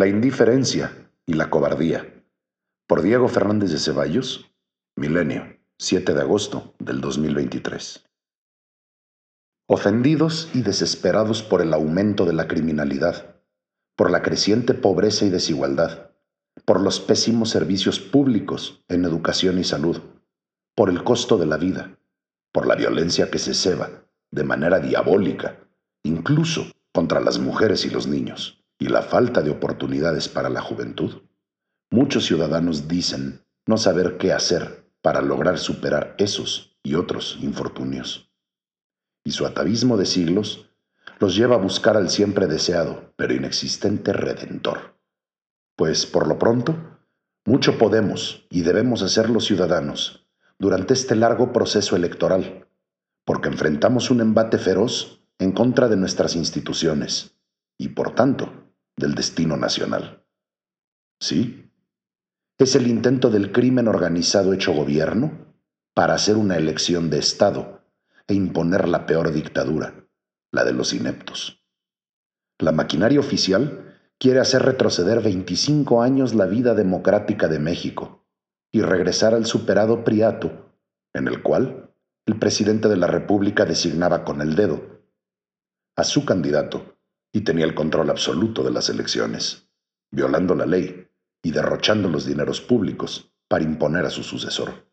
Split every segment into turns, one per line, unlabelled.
La indiferencia y la cobardía. Por Diego Fernández de Ceballos, Milenio, 7 de agosto del 2023. Ofendidos y desesperados por el aumento de la criminalidad, por la creciente pobreza y desigualdad, por los pésimos servicios públicos en educación y salud, por el costo de la vida, por la violencia que se ceba de manera diabólica, incluso contra las mujeres y los niños y la falta de oportunidades para la juventud, muchos ciudadanos dicen no saber qué hacer para lograr superar esos y otros infortunios. Y su atavismo de siglos los lleva a buscar al siempre deseado, pero inexistente Redentor. Pues, por lo pronto, mucho podemos y debemos hacer los ciudadanos durante este largo proceso electoral, porque enfrentamos un embate feroz en contra de nuestras instituciones y, por tanto, del destino nacional. ¿Sí? Es el intento del crimen organizado hecho gobierno para hacer una elección de Estado e imponer la peor dictadura, la de los ineptos. La maquinaria oficial quiere hacer retroceder 25 años la vida democrática de México y regresar al superado priato, en el cual el presidente de la República designaba con el dedo a su candidato y tenía el control absoluto de las elecciones, violando la ley y derrochando los dineros públicos para imponer a su sucesor.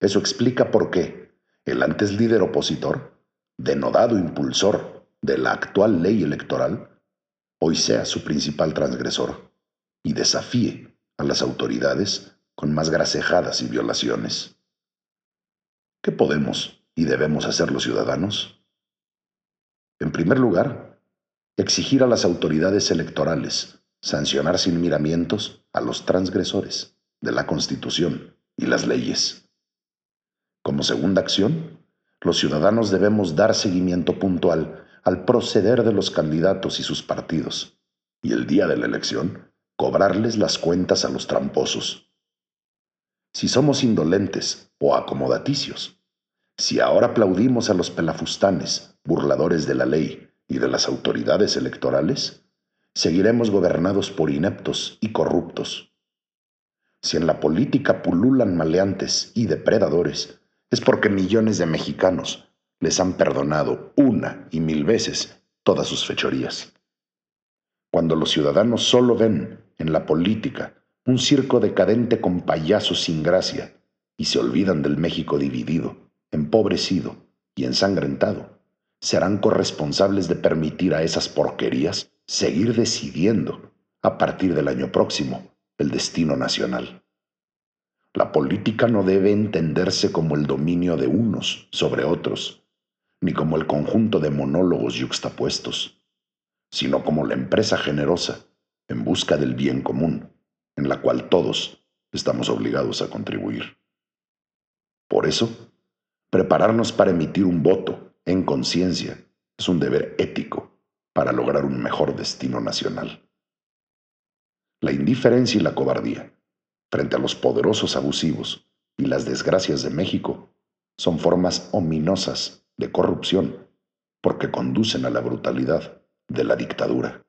Eso explica por qué el antes líder opositor, denodado impulsor de la actual ley electoral, hoy sea su principal transgresor y desafíe a las autoridades con más gracejadas y violaciones. ¿Qué podemos y debemos hacer los ciudadanos? En primer lugar, exigir a las autoridades electorales sancionar sin miramientos a los transgresores de la Constitución y las leyes. Como segunda acción, los ciudadanos debemos dar seguimiento puntual al proceder de los candidatos y sus partidos, y el día de la elección, cobrarles las cuentas a los tramposos. Si somos indolentes o acomodaticios, si ahora aplaudimos a los pelafustanes, burladores de la ley, y de las autoridades electorales, seguiremos gobernados por ineptos y corruptos. Si en la política pululan maleantes y depredadores, es porque millones de mexicanos les han perdonado una y mil veces todas sus fechorías. Cuando los ciudadanos solo ven en la política un circo decadente con payasos sin gracia y se olvidan del México dividido, empobrecido y ensangrentado, serán corresponsables de permitir a esas porquerías seguir decidiendo, a partir del año próximo, el destino nacional. La política no debe entenderse como el dominio de unos sobre otros, ni como el conjunto de monólogos yuxtapuestos, sino como la empresa generosa en busca del bien común, en la cual todos estamos obligados a contribuir. Por eso, prepararnos para emitir un voto en conciencia es un deber ético para lograr un mejor destino nacional. La indiferencia y la cobardía frente a los poderosos abusivos y las desgracias de México son formas ominosas de corrupción porque conducen a la brutalidad de la dictadura.